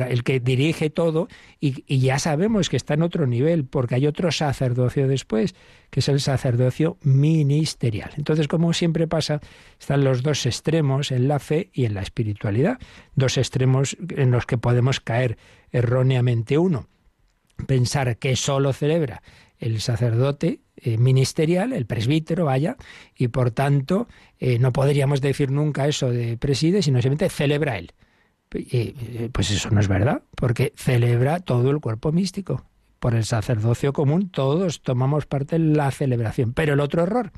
el que dirige todo y, y, ya sabemos que está en otro nivel porque hay otro sacerdocio después que es el sacerdocio ministerial. Entonces, como siempre pasa, están los dos extremos en la fe y en la espiritualidad, dos extremos en los que podemos caer erróneamente uno, pensar que solo celebra el sacerdote eh, ministerial, el presbítero, vaya, y por tanto eh, no podríamos decir nunca eso de preside, sino simplemente celebra él. Eh, pues eso no es verdad, porque celebra todo el cuerpo místico. Por el sacerdocio común todos tomamos parte en la celebración. Pero el otro error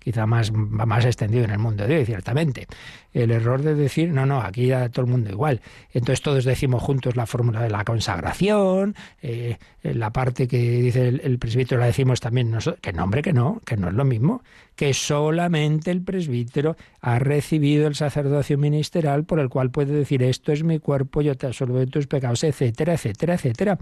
quizá más, más extendido en el mundo de hoy, ciertamente. El error de decir, no, no, aquí ya todo el mundo igual. Entonces todos decimos juntos la fórmula de la consagración, eh, la parte que dice el, presbítero la decimos también nosotros, que no, hombre, que no, que no es lo mismo, que solamente el presbítero ha recibido el sacerdocio ministerial por el cual puede decir, esto es mi cuerpo, yo te absorbo de tus pecados, etcétera, etcétera, etcétera.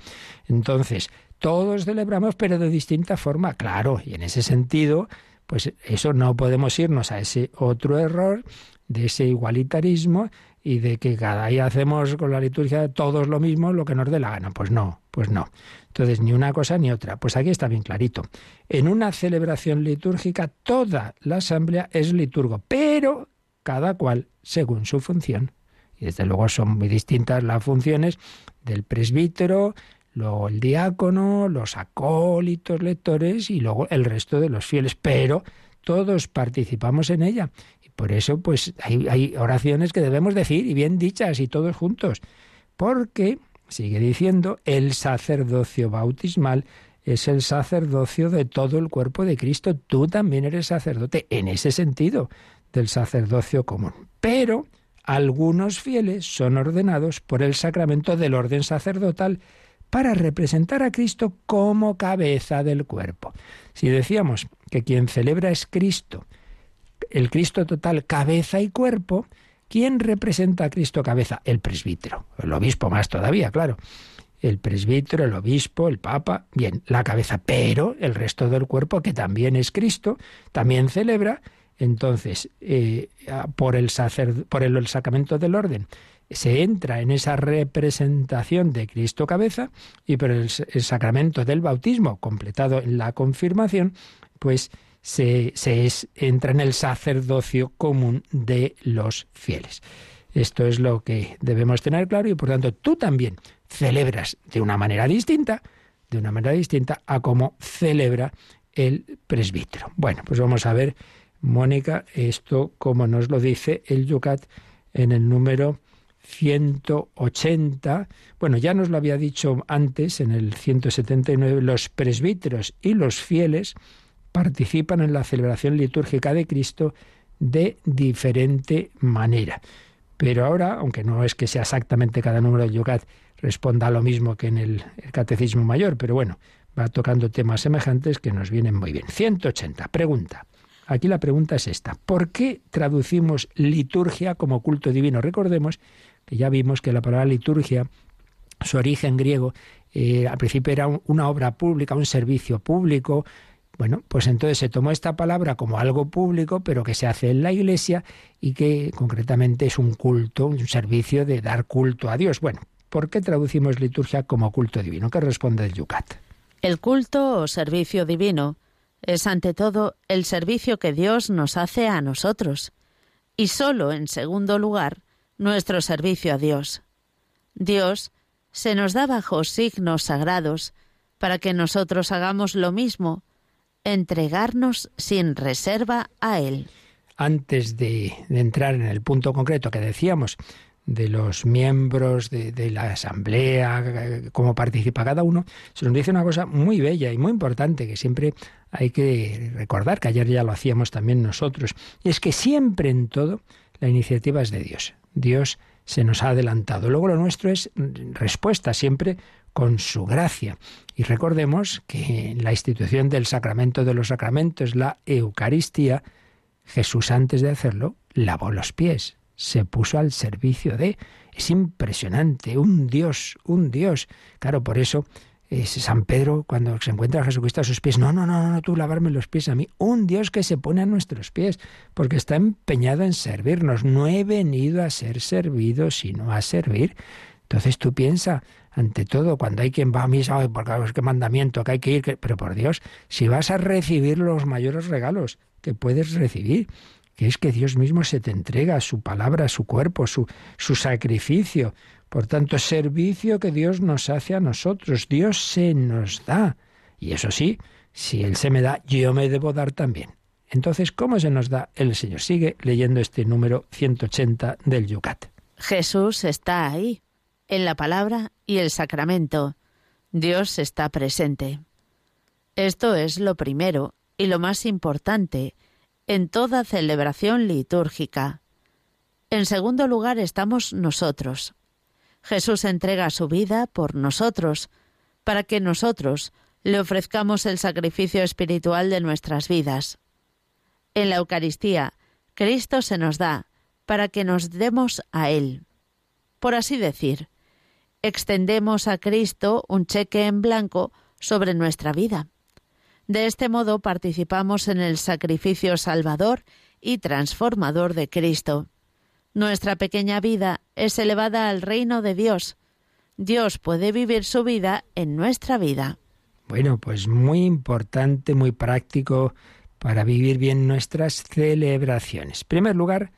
Entonces, todos celebramos, pero de distinta forma, claro, y en ese sentido, pues eso no podemos irnos a ese otro error de ese igualitarismo y de que cada día hacemos con la liturgia todos lo mismo, lo que nos dé la gana. Pues no, pues no. Entonces, ni una cosa ni otra. Pues aquí está bien clarito. En una celebración litúrgica, toda la asamblea es liturgo, pero cada cual según su función. Y desde luego son muy distintas las funciones del presbítero, luego el diácono, los acólitos lectores y luego el resto de los fieles, pero todos participamos en ella. Y por eso, pues hay, hay oraciones que debemos decir y bien dichas y todos juntos. Porque, sigue diciendo, el sacerdocio bautismal es el sacerdocio de todo el cuerpo de Cristo. Tú también eres sacerdote en ese sentido del sacerdocio común. Pero algunos fieles son ordenados por el sacramento del orden sacerdotal para representar a Cristo como cabeza del cuerpo. Si decíamos que quien celebra es Cristo, el Cristo total, cabeza y cuerpo, ¿quién representa a Cristo cabeza? El presbítero, el obispo más todavía, claro. El presbítero, el obispo, el papa, bien, la cabeza, pero el resto del cuerpo, que también es Cristo, también celebra, entonces, eh, por, el por el sacramento del orden, se entra en esa representación de Cristo cabeza y por el, sacramento del bautismo completado en la confirmación, pues se, se entra en el sacerdocio común de los fieles. Esto es lo que debemos tener claro y por tanto tú también celebras de una manera distinta, de una manera distinta a cómo celebra el presbítero. Bueno, pues vamos a ver, Mónica, esto como nos lo dice el Yucat en el número 180, bueno, ya nos lo había dicho antes en el 179, los presbíteros y los fieles participan en la celebración litúrgica de Cristo de diferente manera. Pero ahora, aunque no es que sea exactamente cada número de Yucat responda a lo mismo que en el, el Catecismo Mayor, pero bueno, va tocando temas semejantes que nos vienen muy bien. 180. Pregunta. Aquí la pregunta es esta. ¿Por qué traducimos liturgia como culto divino? Recordemos que ya vimos que la palabra liturgia, su origen griego, eh, al principio era una obra pública, un servicio público. Bueno, pues entonces se tomó esta palabra como algo público, pero que se hace en la iglesia y que concretamente es un culto, un servicio de dar culto a Dios. Bueno, ¿por qué traducimos liturgia como culto divino? ¿Qué responde el Yucat? El culto o servicio divino es ante todo el servicio que Dios nos hace a nosotros. Y solo, en segundo lugar, nuestro servicio a Dios. Dios se nos da bajo signos sagrados para que nosotros hagamos lo mismo entregarnos sin reserva a Él. Antes de, entrar en el punto concreto que decíamos, de los miembros de, la asamblea, cómo participa cada uno, se nos dice una cosa muy bella y muy importante que siempre hay que recordar, que ayer ya lo hacíamos también nosotros, y es que siempre en todo la iniciativa es de Dios. Dios se nos ha adelantado. Luego lo nuestro es respuesta siempre con su gracia. Y recordemos que en la institución del sacramento de los sacramentos, la Eucaristía, Jesús antes de hacerlo lavó los pies, se puso al servicio de... Es impresionante, un Dios, un Dios. Claro, por eso es San Pedro, cuando se encuentra a Jesucristo a sus pies, no, no, no, no, tú lavarme los pies a mí. Un Dios que se pone a nuestros pies, porque está empeñado en servirnos. No he venido a ser servido, sino a servir. Entonces tú piensa, ante todo, cuando hay quien va a misa, porque es que mandamiento, que hay que ir, pero por Dios, si vas a recibir los mayores regalos que puedes recibir, que es que Dios mismo se te entrega, su palabra, su cuerpo, su, su sacrificio. Por tanto, servicio que Dios nos hace a nosotros, Dios se nos da. Y eso sí, si Él se me da, yo me debo dar también. Entonces, ¿cómo se nos da el Señor? Sigue leyendo este número 180 del Yucat. Jesús está ahí, en la palabra y el sacramento. Dios está presente. Esto es lo primero y lo más importante en toda celebración litúrgica. En segundo lugar estamos nosotros. Jesús entrega su vida por nosotros, para que nosotros le ofrezcamos el sacrificio espiritual de nuestras vidas. En la Eucaristía, Cristo se nos da para que nos demos a Él. Por así decir, extendemos a Cristo un cheque en blanco sobre nuestra vida. De este modo participamos en el sacrificio salvador y transformador de Cristo. Nuestra pequeña vida es elevada al reino de Dios. Dios puede vivir su vida en nuestra vida. Bueno, pues muy importante, muy práctico para vivir bien nuestras celebraciones. En primer lugar,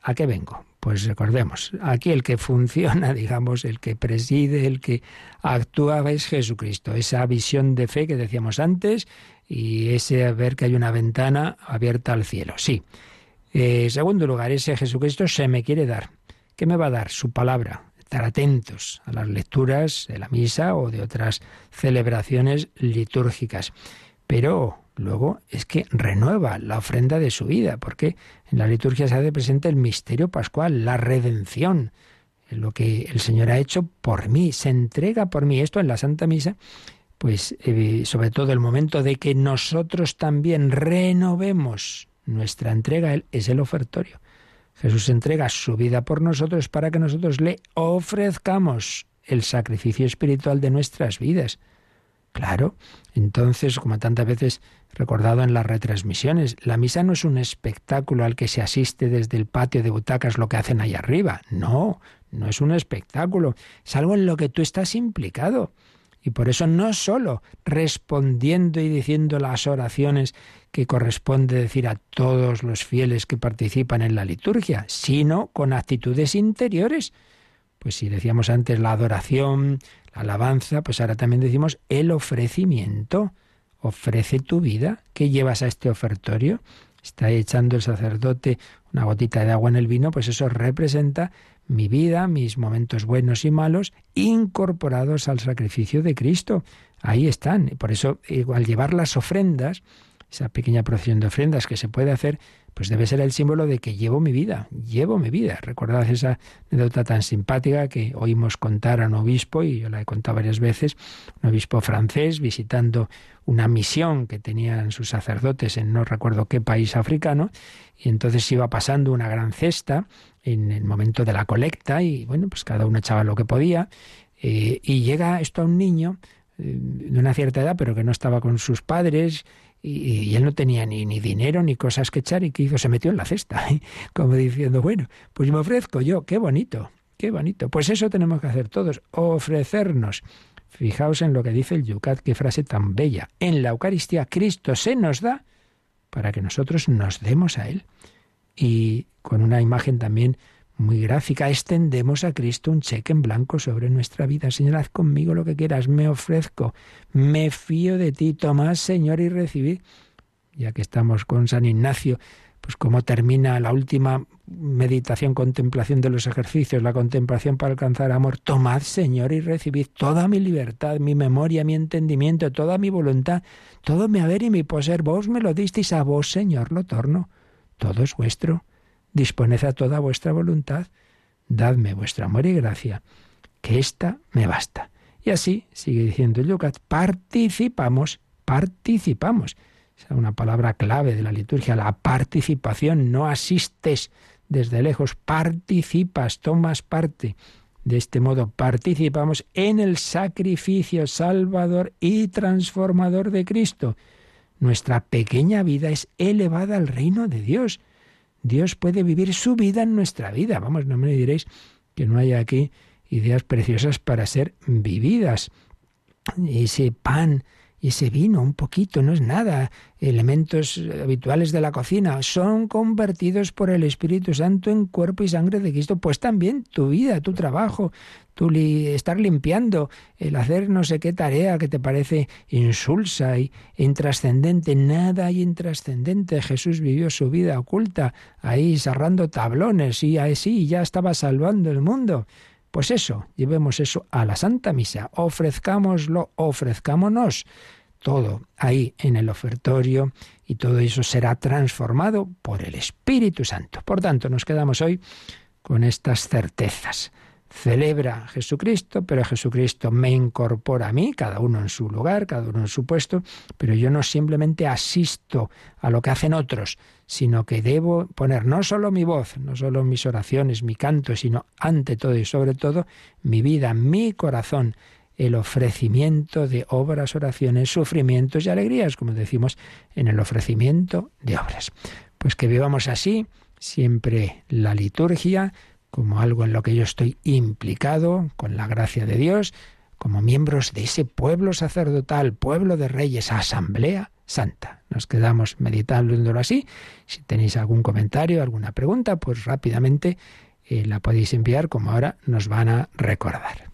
¿a qué vengo? Pues recordemos, aquí el que <laughs> funciona, digamos, el que preside, el que actúa es Jesucristo. Esa visión de fe que decíamos antes y ese ver que hay una ventana abierta al cielo. Sí. Eh, segundo lugar, ese Jesucristo se me quiere dar. ¿Qué me va a dar? Su palabra. Estar atentos a las lecturas de la misa o de otras celebraciones litúrgicas. Pero luego es que renueva la ofrenda de su vida, porque en la liturgia se hace presente el misterio pascual, la redención, lo que el Señor ha hecho por mí, se entrega por mí. Esto en la Santa Misa pues eh, sobre todo el momento de que nosotros también renovemos nuestra entrega, es el ofertorio. Jesús entrega su vida por nosotros para que nosotros le ofrezcamos el sacrificio espiritual de nuestras vidas. Claro, entonces, como tantas veces recordado en las retransmisiones, la misa no es un espectáculo al que se asiste desde el patio de butacas lo que hacen ahí arriba. No, no es un espectáculo, es algo en lo que tú estás implicado. Y por eso no solo respondiendo y diciendo las oraciones que corresponde decir a todos los fieles que participan en la liturgia, sino con actitudes interiores. Pues si decíamos antes la adoración, alabanza, pues ahora también decimos el ofrecimiento. Ofrece tu vida. ¿Qué llevas a este ofertorio? Está echando el sacerdote una gotita de agua en el vino, pues eso representa mi vida, mis momentos buenos y malos, incorporados al sacrificio de Cristo. Ahí están. Por eso, al llevar las ofrendas, esa pequeña procesión de ofrendas que se puede hacer, pues debe ser el símbolo de que llevo mi vida, llevo mi vida. Recordad esa anécdota tan simpática que oímos contar a un obispo, y yo la he contado varias veces, un obispo francés visitando una misión que tenían sus sacerdotes en no recuerdo qué país africano, y entonces iba pasando una gran cesta en el momento de la colecta, y bueno, pues cada uno echaba lo que podía, eh, y llega esto a un niño eh, de una cierta edad, pero que no estaba con sus padres, y, él no tenía ni, ni dinero ni cosas que echar y que hizo, se metió en la cesta, <laughs> como diciendo, bueno, pues me ofrezco yo, qué bonito, qué bonito. Pues eso tenemos que hacer todos, ofrecernos. Fijaos en lo que dice el Yucat, qué frase tan bella. En la Eucaristía Cristo se nos da para que nosotros nos demos a Él. Y con una imagen también muy gráfica, extendemos a Cristo un cheque en blanco sobre nuestra vida. Señor, haz conmigo lo que quieras, me ofrezco, me fío de ti, tomad, Señor, y recibid. ya que estamos con San Ignacio, pues cómo termina la última meditación, contemplación de los ejercicios, la contemplación para alcanzar amor. Tomad, Señor, y recibid toda mi libertad, mi memoria, mi entendimiento, toda mi voluntad, todo mi haber y mi poseer. Vos me lo disteis, a vos, Señor, lo torno. Todo es vuestro. Disponed a toda vuestra voluntad. Dadme vuestro amor y gracia, que ésta me basta. Y así, sigue diciendo Lucas, participamos, participamos es una palabra clave de la liturgia, la participación. No asistes desde lejos, participas, tomas parte. De este modo participamos en el sacrificio salvador y transformador de Cristo. Nuestra pequeña vida es elevada al reino de Dios. Dios puede vivir su vida en nuestra vida. Vamos, no me diréis que no haya aquí ideas preciosas para ser vividas. Ese pan y ese vino, un poquito, no es nada, elementos habituales de la cocina, son convertidos por el Espíritu Santo en cuerpo y sangre de Cristo. Pues también tu vida, tu trabajo, tu estar limpiando, el hacer no sé qué tarea que te parece insulsa y intrascendente. Nada hay intrascendente. Jesús vivió su vida oculta, ahí cerrando tablones y así ya estaba salvando el mundo. Pues eso, llevemos eso a la Santa Misa, ofrezcámoslo, ofrezcámonos todo ahí en el ofertorio y todo eso será transformado por el Espíritu Santo. Por tanto, nos quedamos hoy con estas certezas. Celebra Jesucristo, pero Jesucristo me incorpora a mí, cada uno en su lugar, cada uno en su puesto, pero yo no simplemente asisto a lo que hacen otros, sino que debo poner no solo mi voz, no solo mis oraciones, mi canto, sino ante todo y sobre todo mi vida, mi corazón, el ofrecimiento de obras, oraciones, sufrimientos y alegrías, como decimos en el ofrecimiento de obras. Pues que vivamos así siempre la liturgia como algo en lo que yo estoy implicado con la gracia de Dios, como miembros de ese pueblo sacerdotal, pueblo de reyes, asamblea santa. Nos quedamos meditándolo así. Si tenéis algún comentario, alguna pregunta, pues rápidamente eh, la podéis enviar como ahora nos van a recordar.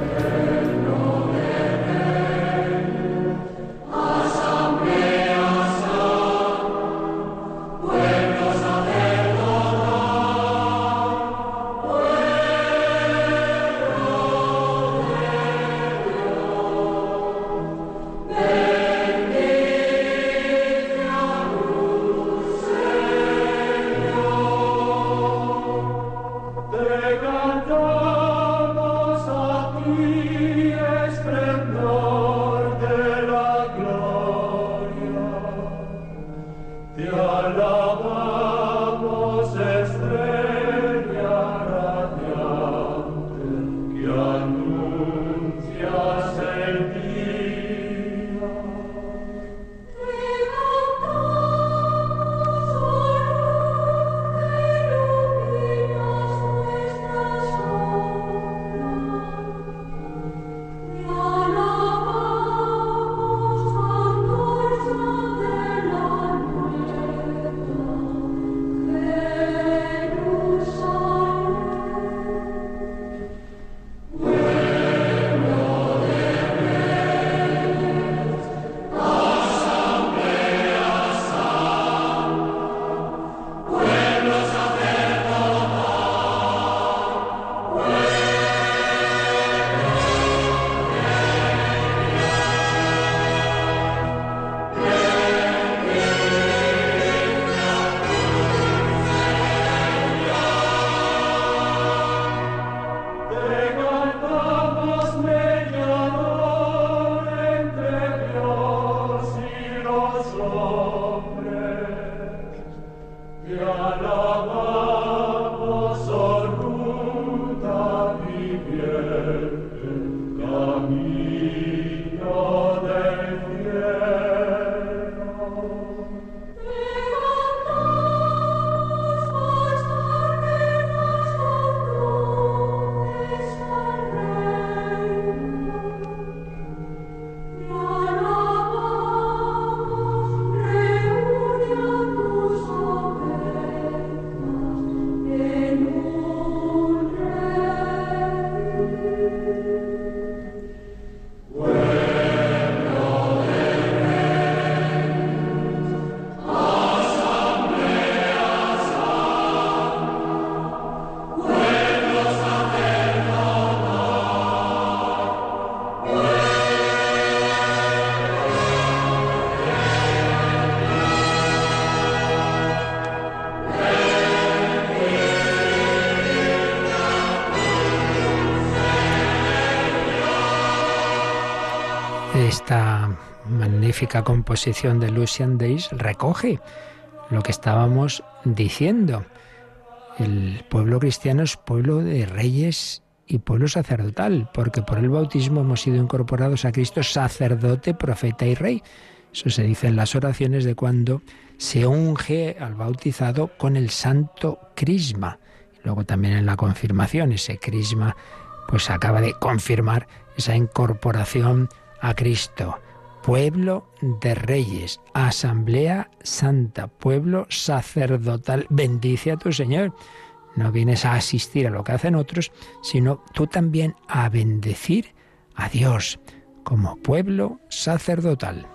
Esta magnífica composición de Lucian Days recoge lo que estábamos diciendo. El pueblo cristiano es pueblo de reyes y pueblo sacerdotal, porque por el bautismo hemos sido incorporados a Cristo sacerdote, profeta y rey. Eso se dice en las oraciones de cuando se unge al bautizado con el santo crisma. Luego también en la confirmación, ese crisma pues acaba de confirmar esa incorporación a Cristo. Pueblo de reyes, asamblea santa, pueblo sacerdotal. Bendice a tu Señor. No vienes a asistir a lo que hacen otros, sino tú también a bendecir a Dios como pueblo sacerdotal.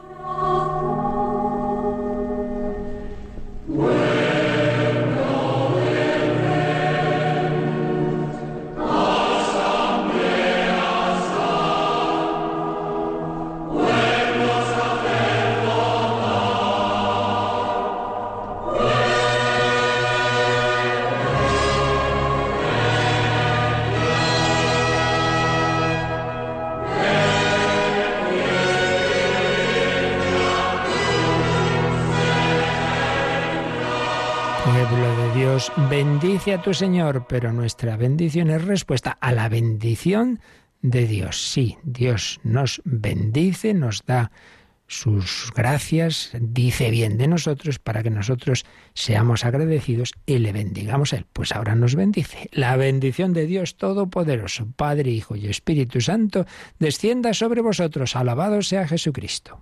Bendice a tu Señor, pero nuestra bendición es respuesta a la bendición de Dios. Sí, Dios nos bendice, nos da sus gracias, dice bien de nosotros para que nosotros seamos agradecidos y le bendigamos a Él. Pues ahora nos bendice. La bendición de Dios Todopoderoso, Padre, Hijo y Espíritu Santo, descienda sobre vosotros. Alabado sea Jesucristo.